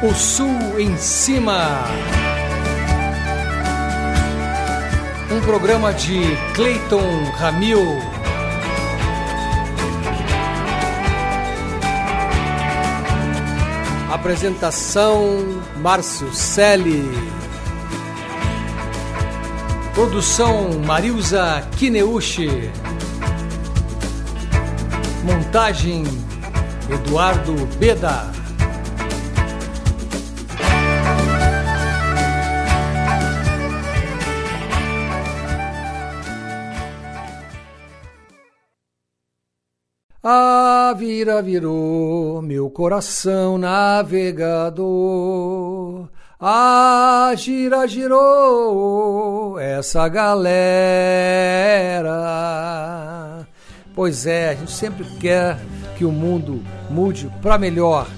O Sul em Cima. Um programa de Clayton Ramil. Apresentação Márcio Selle. Produção Marilza Kineuchi. Montagem Eduardo Beda. Vira virou meu coração navegador. A gira girou essa galera. Pois é, a gente sempre quer que o mundo mude para melhor.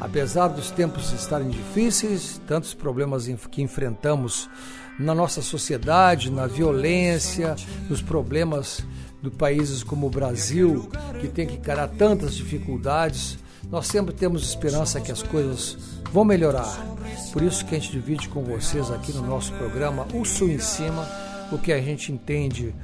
Apesar dos tempos estarem difíceis, tantos problemas que enfrentamos na nossa sociedade, na violência, nos problemas de países como o Brasil, que tem que encarar tantas dificuldades, nós sempre temos esperança que as coisas vão melhorar. Por isso que a gente divide com vocês aqui no nosso programa O Sul em Cima, o que a gente entende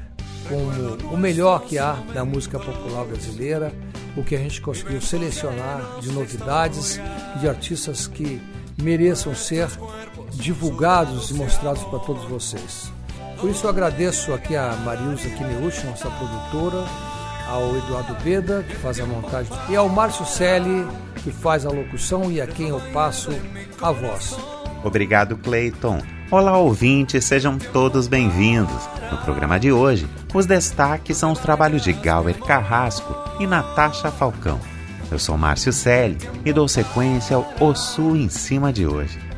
como o melhor que há da música popular brasileira, o que a gente conseguiu selecionar de novidades, de artistas que mereçam ser divulgados e mostrados para todos vocês. Por isso eu agradeço aqui a Marilza Kineuchi, nossa produtora, ao Eduardo Beda, que faz a montagem, e ao Márcio Selle, que faz a locução e a quem eu passo a voz. Obrigado, Clayton. Olá, ouvintes, sejam todos bem-vindos. No programa de hoje, os destaques são os trabalhos de Gauer Carrasco e Natasha Falcão. Eu sou Márcio Selle e dou sequência ao O Sul em cima de hoje.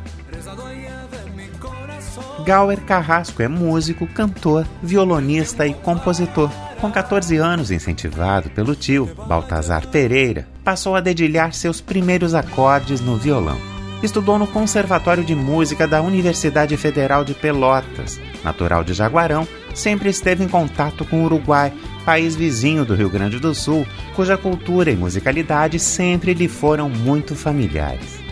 Gauer Carrasco é músico, cantor, violonista e compositor. Com 14 anos, incentivado pelo tio, Baltazar Pereira, passou a dedilhar seus primeiros acordes no violão. Estudou no Conservatório de Música da Universidade Federal de Pelotas. Natural de Jaguarão, sempre esteve em contato com o Uruguai, país vizinho do Rio Grande do Sul, cuja cultura e musicalidade sempre lhe foram muito familiares.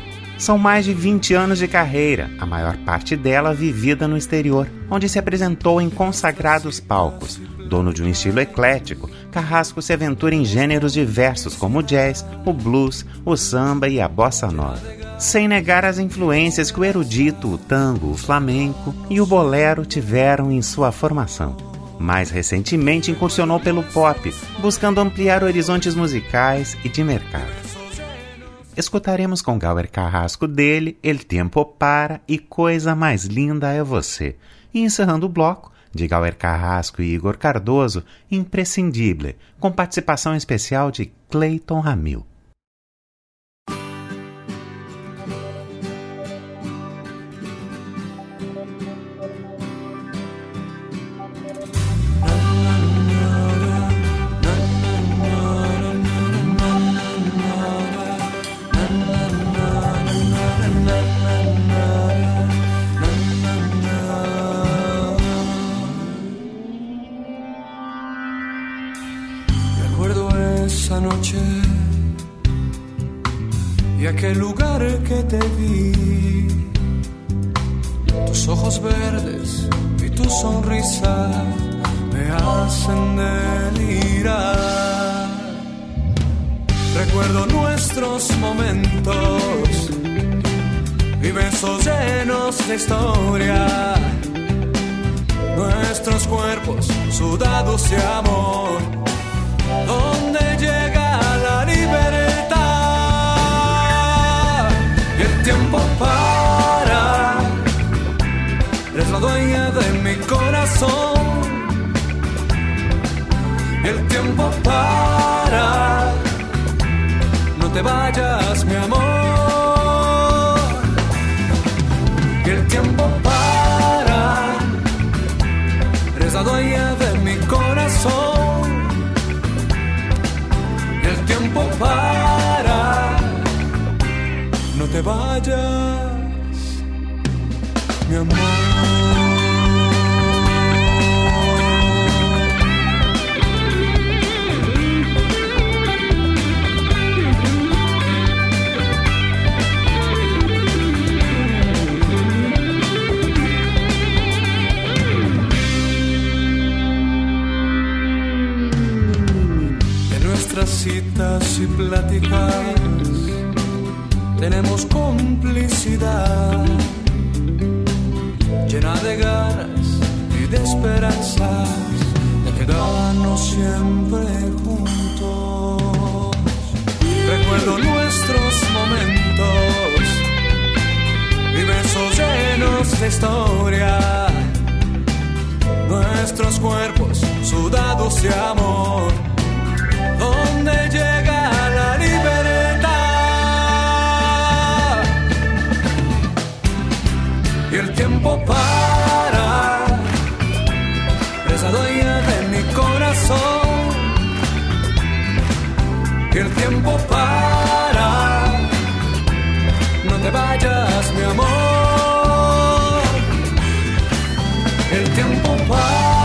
São mais de 20 anos de carreira, a maior parte dela vivida no exterior, onde se apresentou em consagrados palcos. Dono de um estilo eclético, Carrasco se aventura em gêneros diversos como o jazz, o blues, o samba e a bossa nova. Sem negar as influências que o erudito, o tango, o flamenco e o bolero tiveram em sua formação. Mais recentemente incursionou pelo pop, buscando ampliar horizontes musicais e de mercado. Escutaremos com Gauer Carrasco dele El Tempo Para e Coisa Mais Linda é Você. E encerrando o bloco, de Gauer Carrasco e Igor Cardoso, Imprescindível, com participação especial de Clayton Ramil. Pláticas tenemos complicidad llena de ganas y de esperanzas de quedarnos siempre juntos. Recuerdo nuestros momentos y besos llenos de historia. Nuestros cuerpos sudados de amor, donde llega El tiempo para, no te vayas, mi amor. El tiempo para,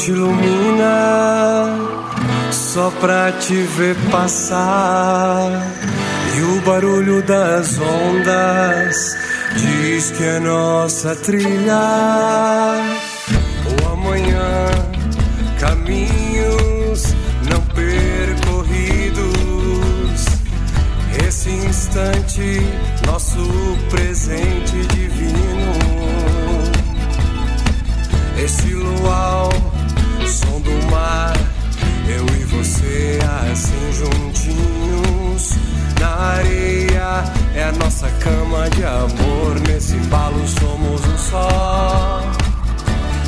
te ilumina só pra te ver passar. E o barulho das ondas diz que é nossa trilha. O amanhã, caminhos não percorridos. Esse instante, nosso presente divino. Esse luau, som do mar, eu e você assim juntinhos. Na areia é a nossa cama de amor. Nesse embalo somos um só.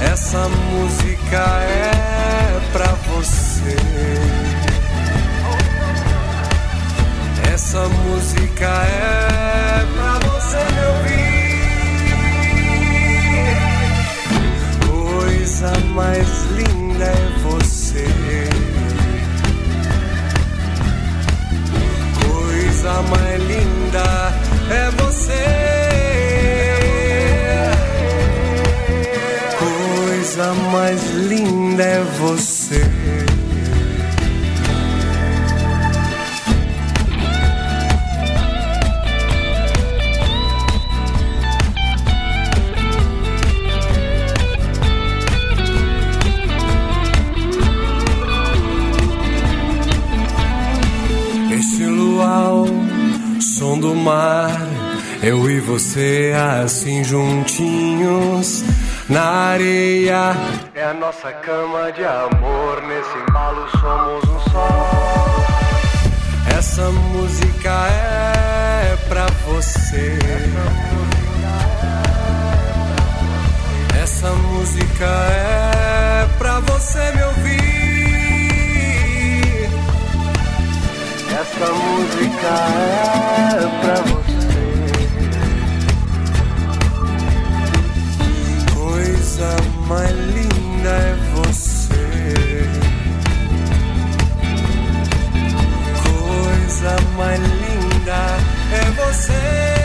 Essa música é pra você. Essa música é pra você me ouvir. Coisa mais linda é você. Coisa mais linda é você. Coisa mais linda é você. Eu e você assim juntinhos na areia. É a nossa cama de amor, nesse embalo somos um só. Essa música é pra você. Essa música é pra você me ouvir. Essa música é pra você. Coisa mais linda é você. Coisa mais linda é você.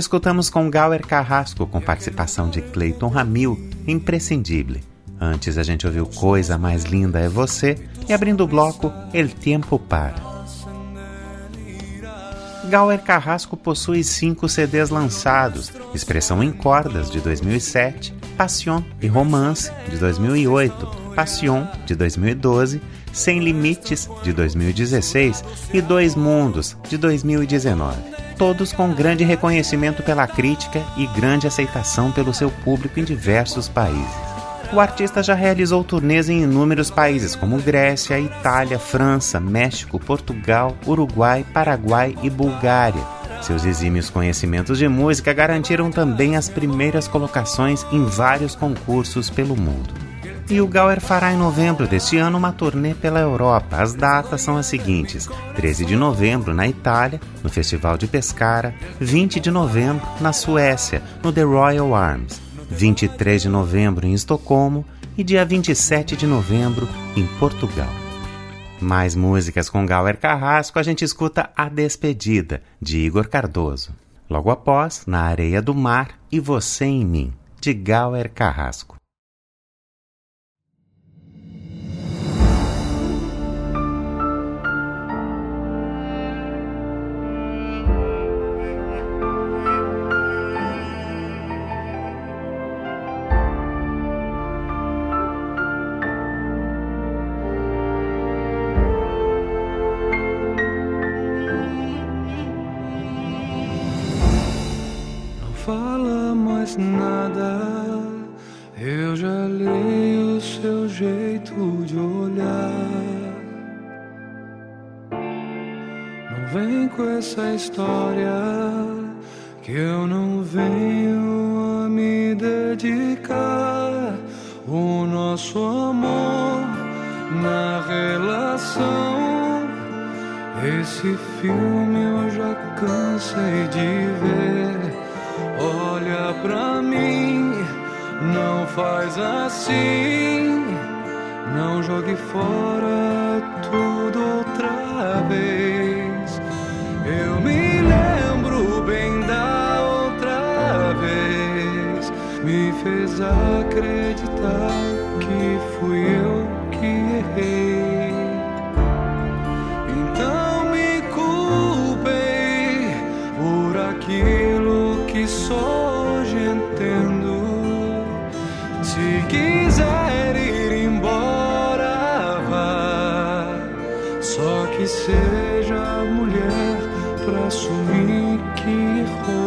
Escutamos com Gauer Carrasco, com participação de Clayton Ramil, imprescindível. Antes a gente ouviu Coisa Mais Linda é Você e abrindo o bloco El Tempo Para. Gauer Carrasco possui cinco CDs lançados: Expressão em Cordas, de 2007, Passion e Romance, de 2008, Passion, de 2012, Sem Limites, de 2016 e Dois Mundos, de 2019 todos com grande reconhecimento pela crítica e grande aceitação pelo seu público em diversos países. O artista já realizou turnês em inúmeros países como Grécia, Itália, França, México, Portugal, Uruguai, Paraguai e Bulgária. Seus exímios conhecimentos de música garantiram também as primeiras colocações em vários concursos pelo mundo. E o Gauer fará em novembro deste ano uma turnê pela Europa. As datas são as seguintes: 13 de novembro na Itália, no Festival de Pescara, 20 de novembro na Suécia, no The Royal Arms, 23 de novembro em Estocolmo e dia 27 de novembro em Portugal. Mais músicas com Gauer Carrasco, a gente escuta A Despedida, de Igor Cardoso. Logo após, Na Areia do Mar e Você em Mim, de Gauer Carrasco. Não vem com essa história que eu não venho a me dedicar. O nosso amor na relação. Esse filme eu já cansei de ver. Olha pra mim, não faz assim. Não jogue fora tudo outra vez. Me fez acreditar que fui eu que errei. Então me culpei por aquilo que só hoje entendo. Se quiser ir embora, vá. Só que seja mulher pra assumir que errou.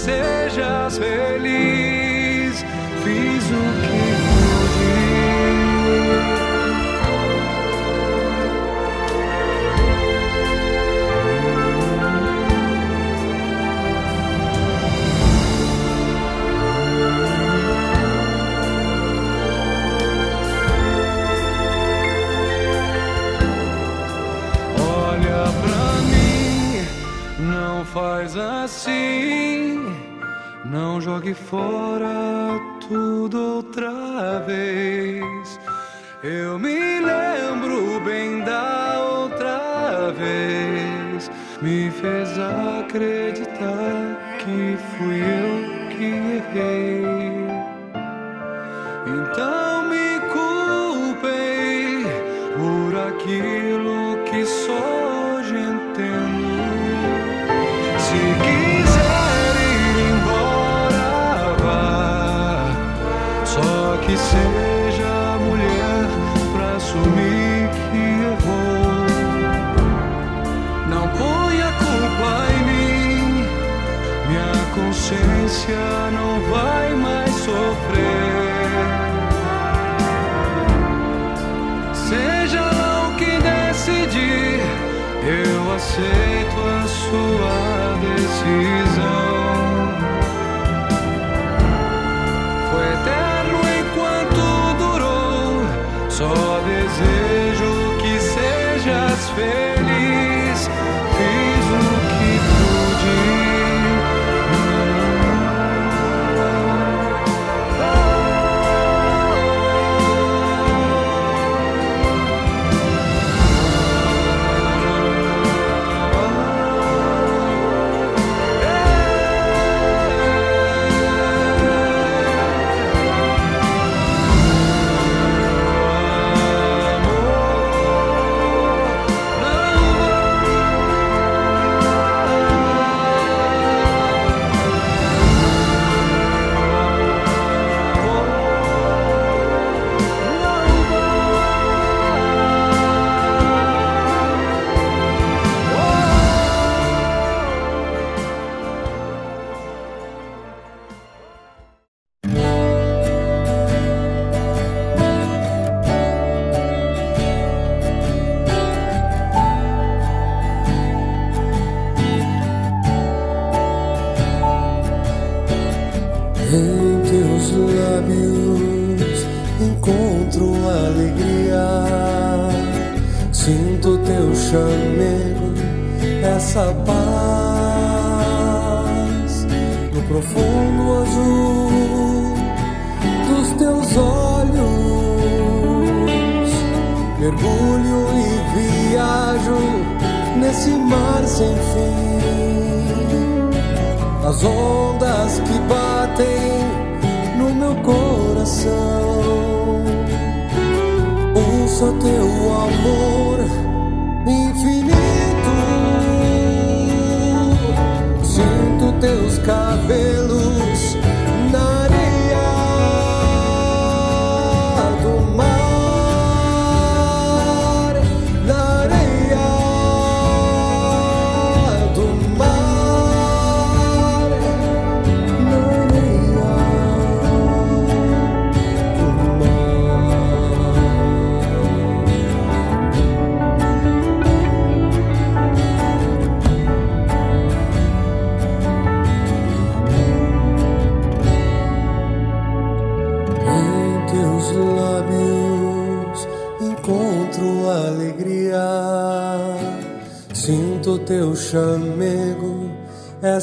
Sejas feliz. Fora tudo outra vez. Eu me lembro bem da outra vez. Me fez acreditar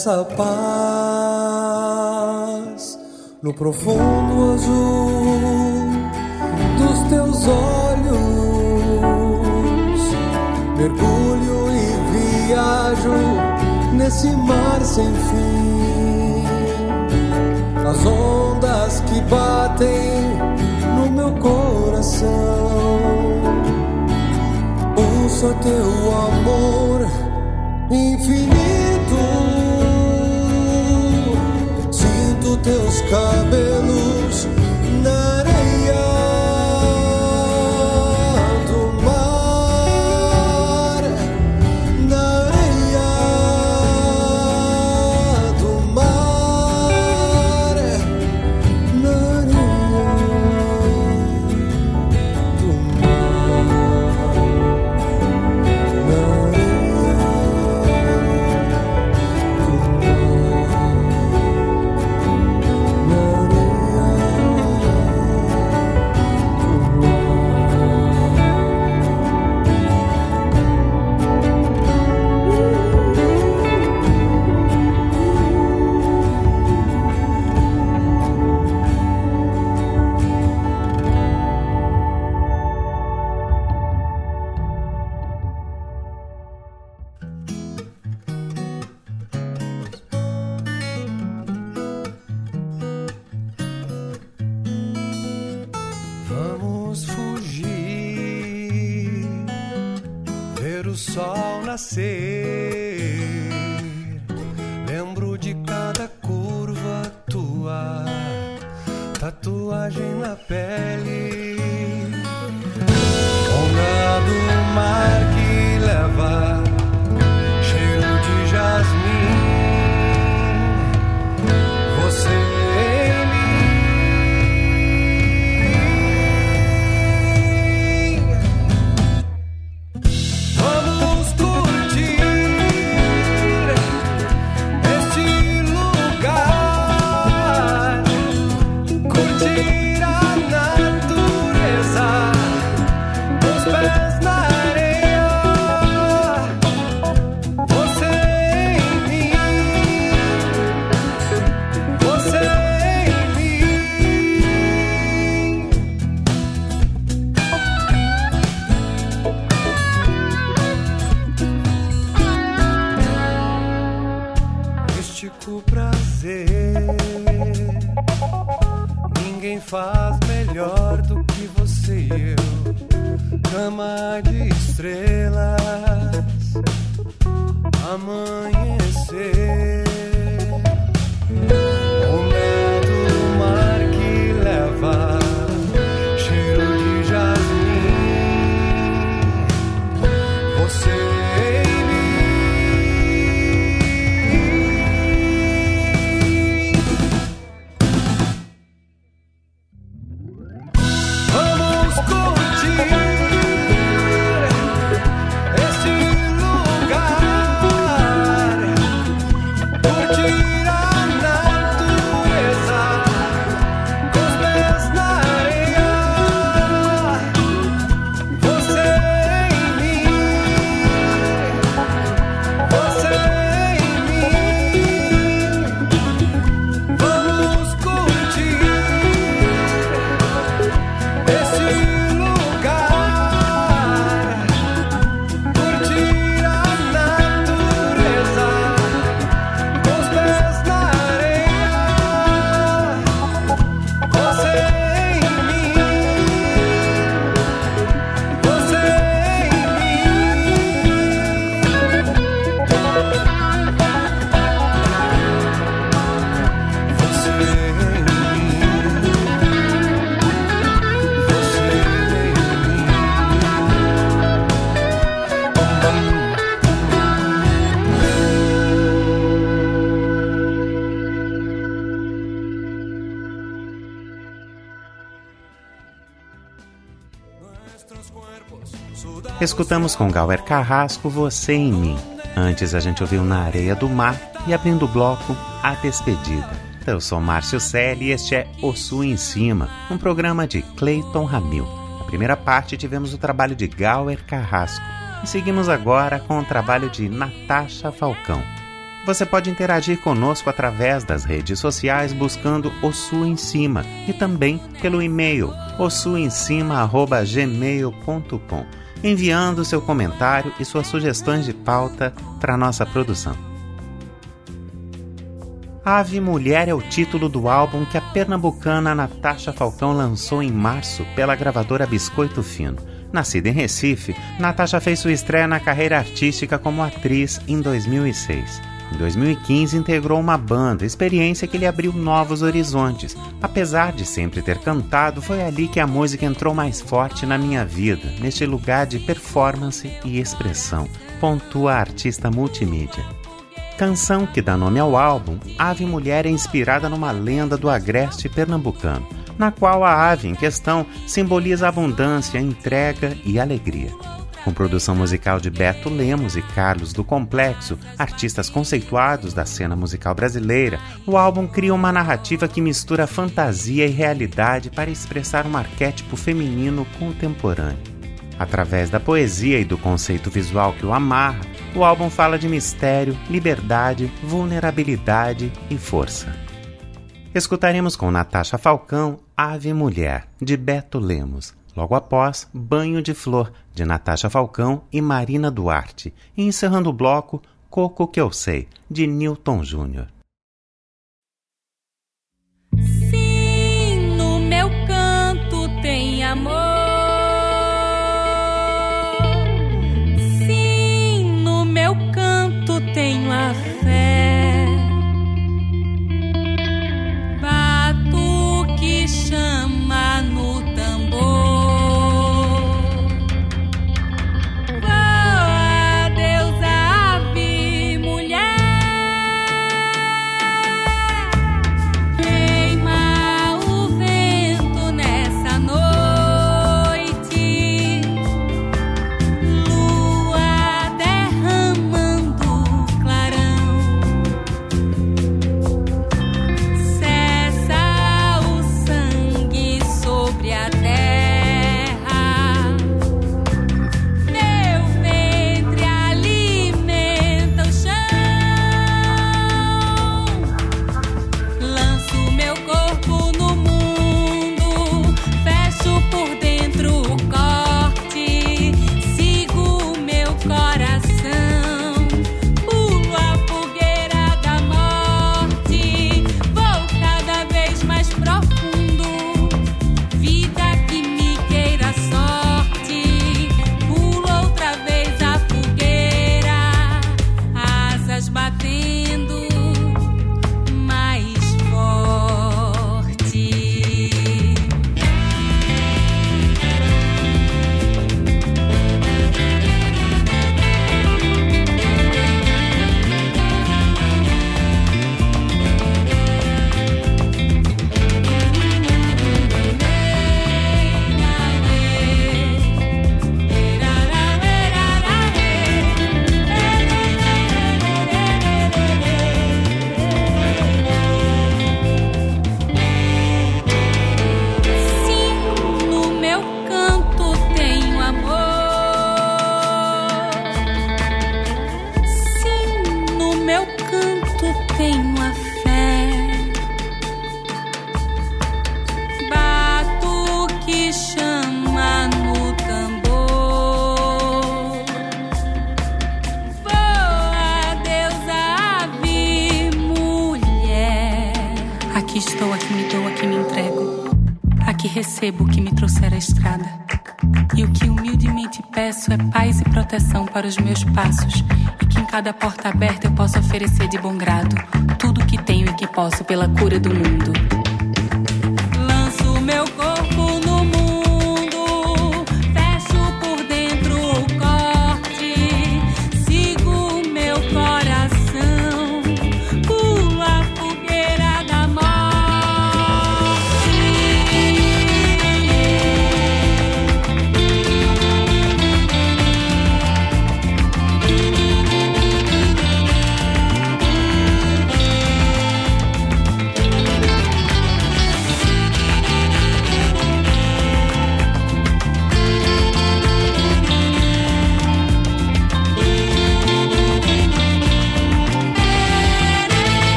essa paz no profundo azul dos teus olhos. Mergulho e viajo nesse mar sem fim. As ondas que batem no meu coração. Ouço teu amor infinito. teus cabelos. faz melhor do que você e eu. Cama de estrelas, amanhã. Escutamos com Gauer Carrasco Você em Mim. Antes a gente ouviu Na Areia do Mar e abrindo o bloco A Despedida. Eu sou Márcio Selle e este é O Sul em Cima, um programa de Clayton Ramil. Na primeira parte tivemos o trabalho de Gauer Carrasco e seguimos agora com o trabalho de Natasha Falcão. Você pode interagir conosco através das redes sociais buscando O Sul em Cima e também pelo e-mail ossuemcima@gmail.com, enviando seu comentário e suas sugestões de pauta para nossa produção. Ave Mulher é o título do álbum que a pernambucana Natasha Falcão lançou em março pela gravadora Biscoito Fino. Nascida em Recife, Natasha fez sua estreia na carreira artística como atriz em 2006. Em 2015, integrou uma banda, experiência que lhe abriu novos horizontes. Apesar de sempre ter cantado, foi ali que a música entrou mais forte na minha vida, neste lugar de performance e expressão, pontua a artista multimídia. Canção que dá nome ao álbum, Ave Mulher é inspirada numa lenda do agreste pernambucano, na qual a ave em questão simboliza abundância, entrega e alegria. Com produção musical de Beto Lemos e Carlos do Complexo, artistas conceituados da cena musical brasileira, o álbum cria uma narrativa que mistura fantasia e realidade para expressar um arquétipo feminino contemporâneo. Através da poesia e do conceito visual que o amarra, o álbum fala de mistério, liberdade, vulnerabilidade e força. Escutaremos com Natasha Falcão Ave Mulher, de Beto Lemos, Logo após, Banho de Flor, de Natasha Falcão e Marina Duarte. E encerrando o bloco, Coco Que Eu Sei, de Newton Júnior. Sim, no meu canto tem amor. Sim, no meu canto tenho a os meus passos. E que em cada porta aberta eu possa oferecer de bom grado tudo o que tenho e que posso pela cura do mundo.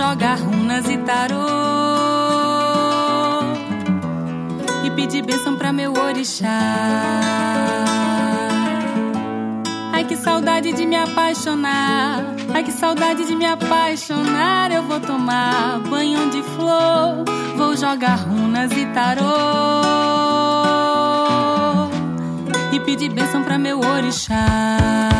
jogar runas e tarô e pedir bênção pra meu orixá. Ai que saudade de me apaixonar, ai que saudade de me apaixonar. Eu vou tomar banho de flor, vou jogar runas e tarô e pedir bênção pra meu orixá.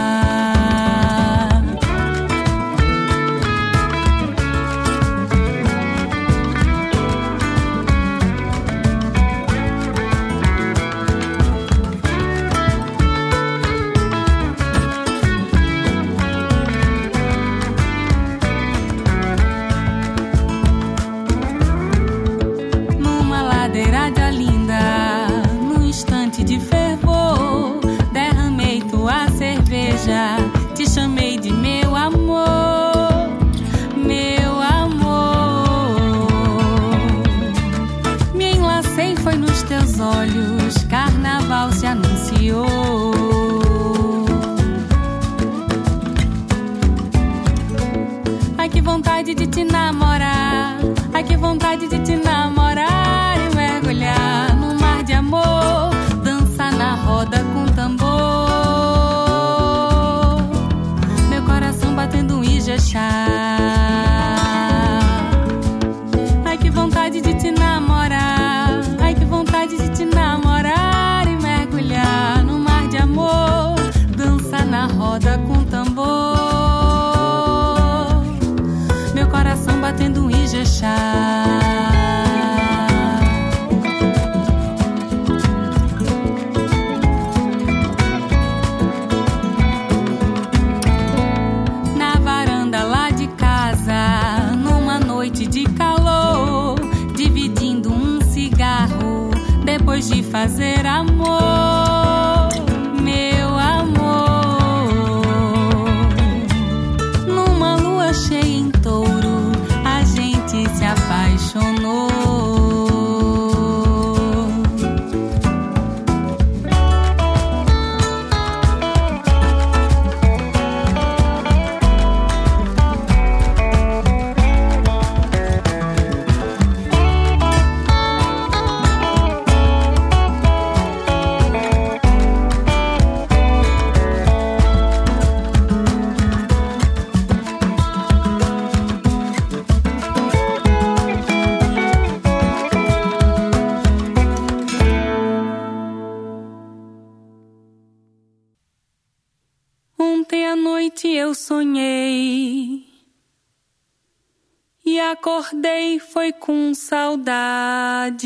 acordei foi com saudade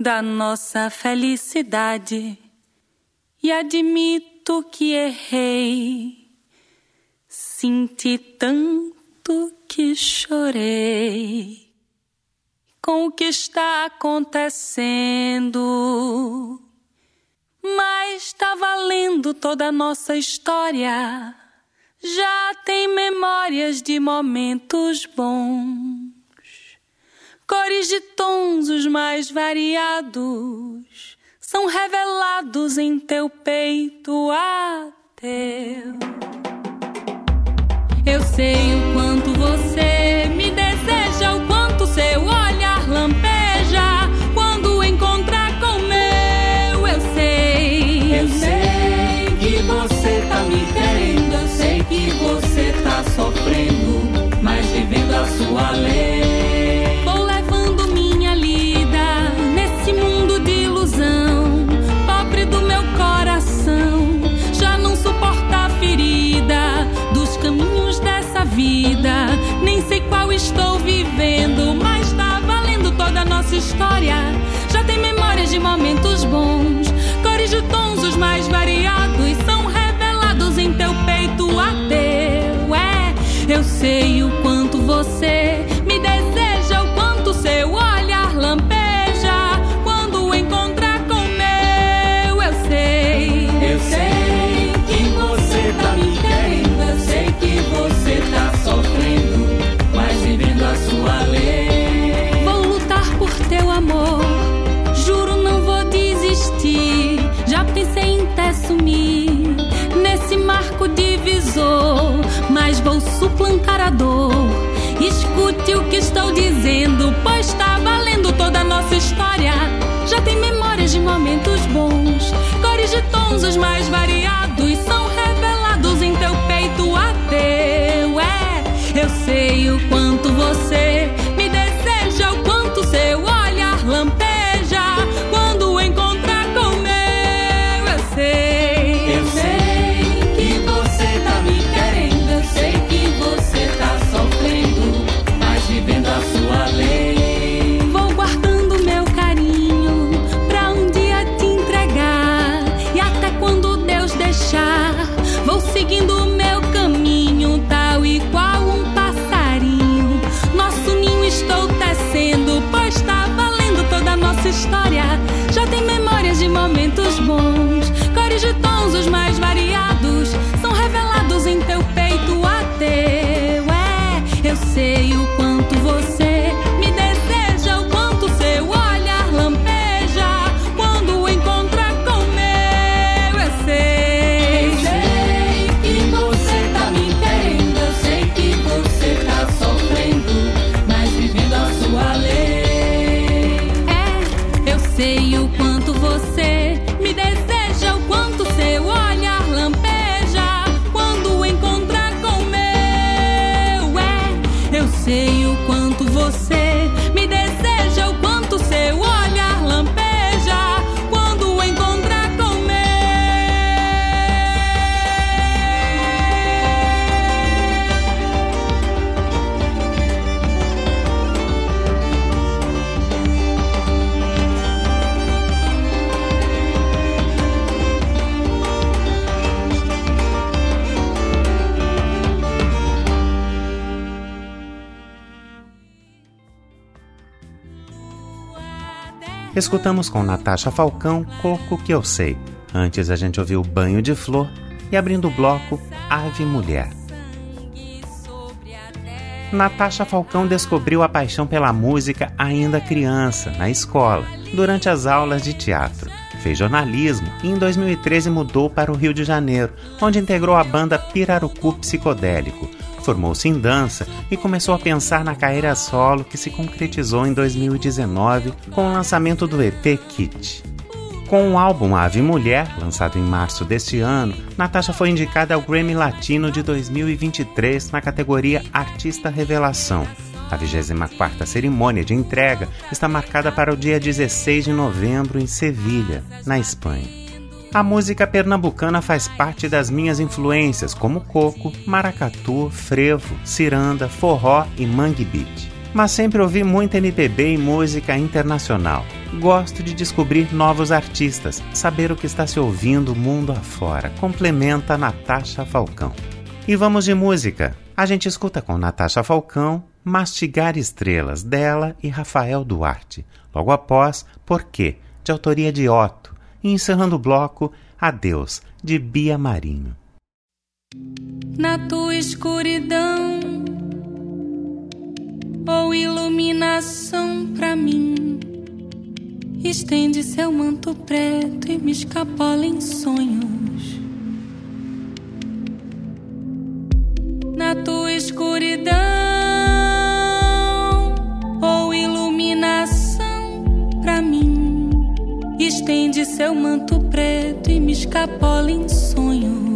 da nossa felicidade e admito que errei. Senti tanto que chorei com o que está acontecendo. Mas está valendo toda a nossa história já tem memórias de momentos bons, cores de tons os mais variados são revelados em teu peito ateu. Eu sei o quanto você me deseja, o quanto seu amor. Escute o que estou dizendo, pois está valendo toda a nossa história. Já tem memórias de momentos bons, cores de tons os mais variados são revelados em teu peito ateu. É, eu sei o quanto Escutamos com Natasha Falcão Coco que eu sei. Antes a gente ouviu Banho de Flor e abrindo o bloco Ave Mulher. Natasha Falcão descobriu a paixão pela música ainda criança, na escola, durante as aulas de teatro. Fez jornalismo e em 2013 mudou para o Rio de Janeiro, onde integrou a banda Pirarucu Psicodélico. Formou-se em dança e começou a pensar na carreira solo que se concretizou em 2019 com o lançamento do EP Kit. Com o álbum Ave Mulher, lançado em março deste ano, Natasha foi indicada ao Grammy Latino de 2023 na categoria Artista Revelação. A 24ª cerimônia de entrega está marcada para o dia 16 de novembro em Sevilha, na Espanha. A música pernambucana faz parte das minhas influências, como coco, maracatu, frevo, ciranda, forró e mangue beat. Mas sempre ouvi muito MPB e música internacional. Gosto de descobrir novos artistas, saber o que está se ouvindo mundo afora. Complementa Natasha Falcão. E vamos de música. A gente escuta com Natasha Falcão Mastigar Estrelas, dela e Rafael Duarte. Logo após, Por quê? de autoria de Otto. E encerrando o bloco, Adeus, de Bia Marinho. na tua escuridão ou iluminação pra mim. Estende seu manto preto e me escapola em sonhos. Na tua escuridão ou iluminação pra mim. Estende seu manto preto e me escapola em sonhos.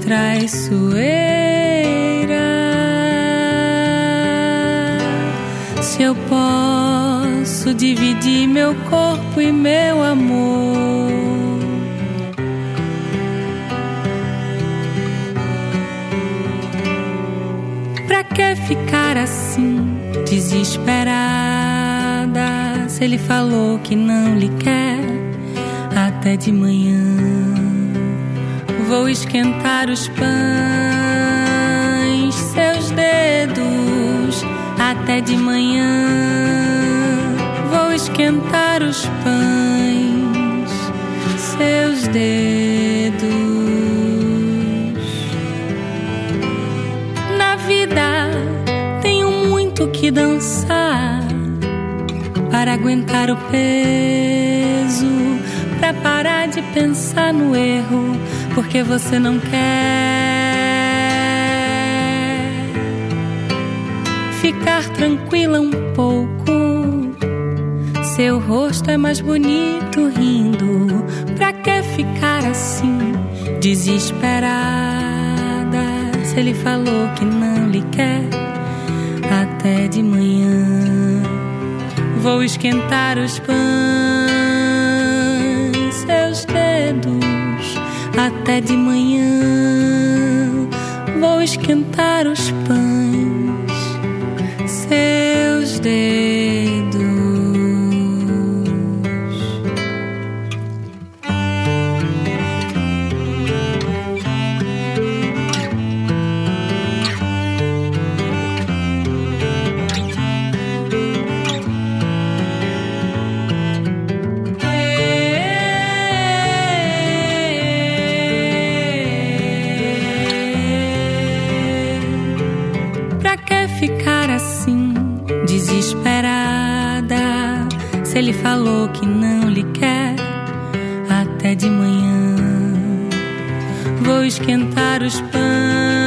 Traiçoeira. Se eu posso dividir meu corpo e meu amor. Pra que ficar assim, desesperada? Se ele falou que não lhe quer até de manhã. Vou esquentar os pães, seus dedos, até de manhã. Vou esquentar os pães, seus dedos. Na vida tenho muito que dançar para aguentar o peso, para parar de pensar no erro, porque você não quer ficar tranquila um pouco. Seu rosto é mais bonito rindo. Pra que ficar assim, desesperada? Se ele falou que não lhe quer até de manhã. Vou esquentar os pães, seus dedos, até de manhã. Vou esquentar os pães, seus dedos. Falou que não lhe quer até de manhã. Vou esquentar os pães,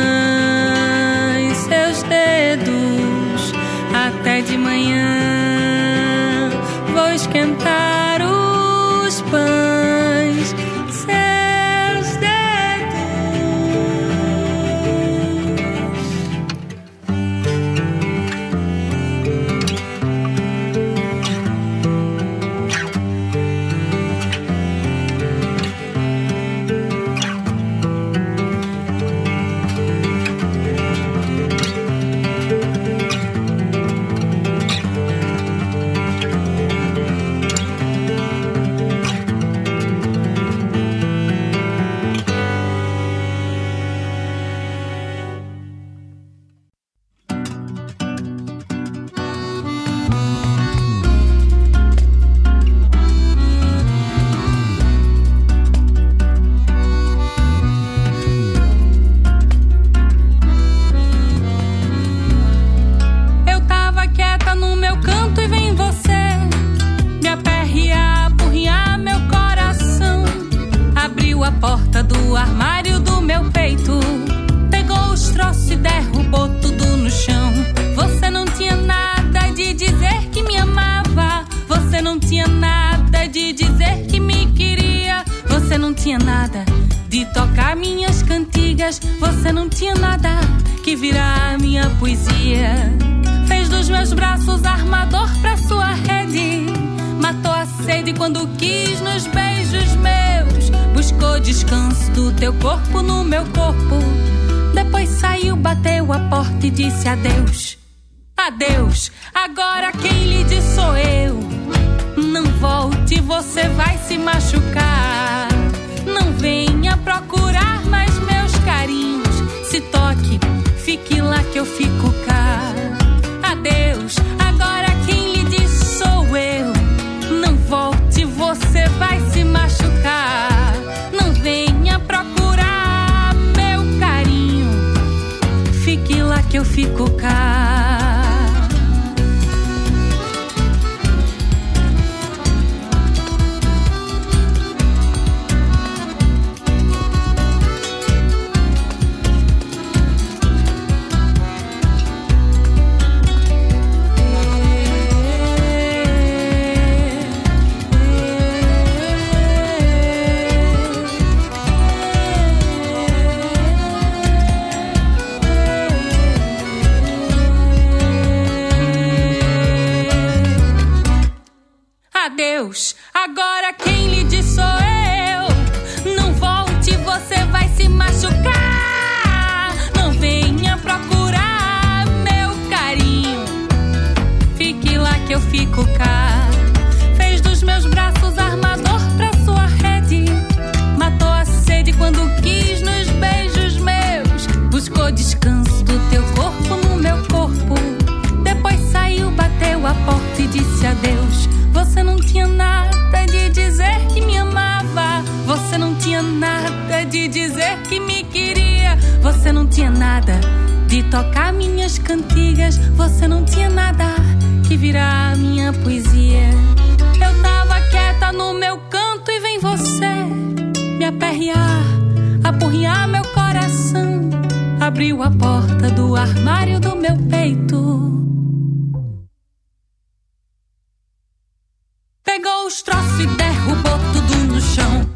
os troços e derrubou tudo no chão.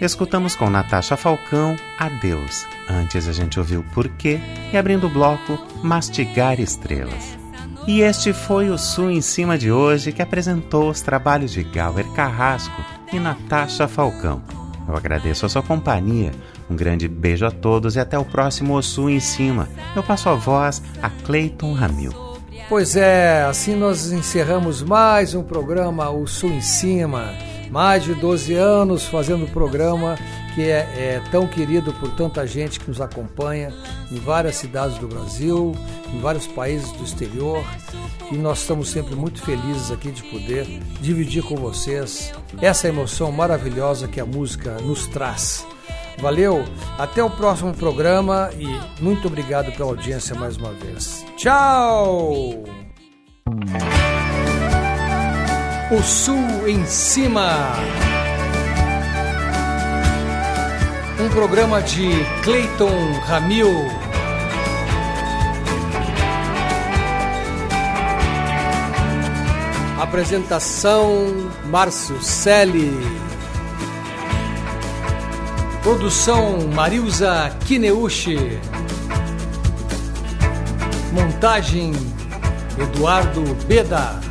Escutamos com Natasha Falcão Adeus. Antes a gente ouviu Porquê e abrindo o bloco Mastigar Estrelas. E este foi o Sul em Cima de hoje que apresentou os trabalhos de Gauer Carrasco e Natasha Falcão. Eu agradeço a sua companhia. Um grande beijo a todos e até o próximo Sul em Cima. Eu passo a voz a Clayton Ramil. Pois é, assim nós encerramos mais um programa O Sul em Cima. Mais de 12 anos fazendo o programa que é, é, tão querido por tanta gente que nos acompanha em várias cidades do Brasil, em vários países do exterior. E nós estamos sempre muito felizes aqui de poder dividir com vocês essa emoção maravilhosa que a música nos traz. Valeu, até o próximo programa e muito obrigado pela audiência mais uma vez. Tchau! O Sul em Cima. Um programa de Clayton Ramil. Apresentação Márcio Selle. Produção Marilza Kineuchi. Montagem Eduardo Beda.